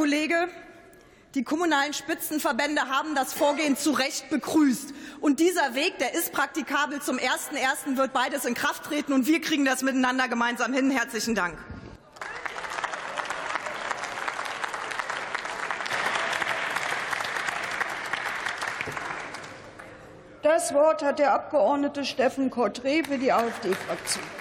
Kollege, die kommunalen Spitzenverbände haben das Vorgehen zu Recht begrüßt. Und dieser Weg, der ist praktikabel. Zum 1.1. wird beides in Kraft treten, und wir kriegen das miteinander gemeinsam hin. Herzlichen Dank. Das Wort hat der Abgeordnete Steffen Kotré für die AfD-Fraktion.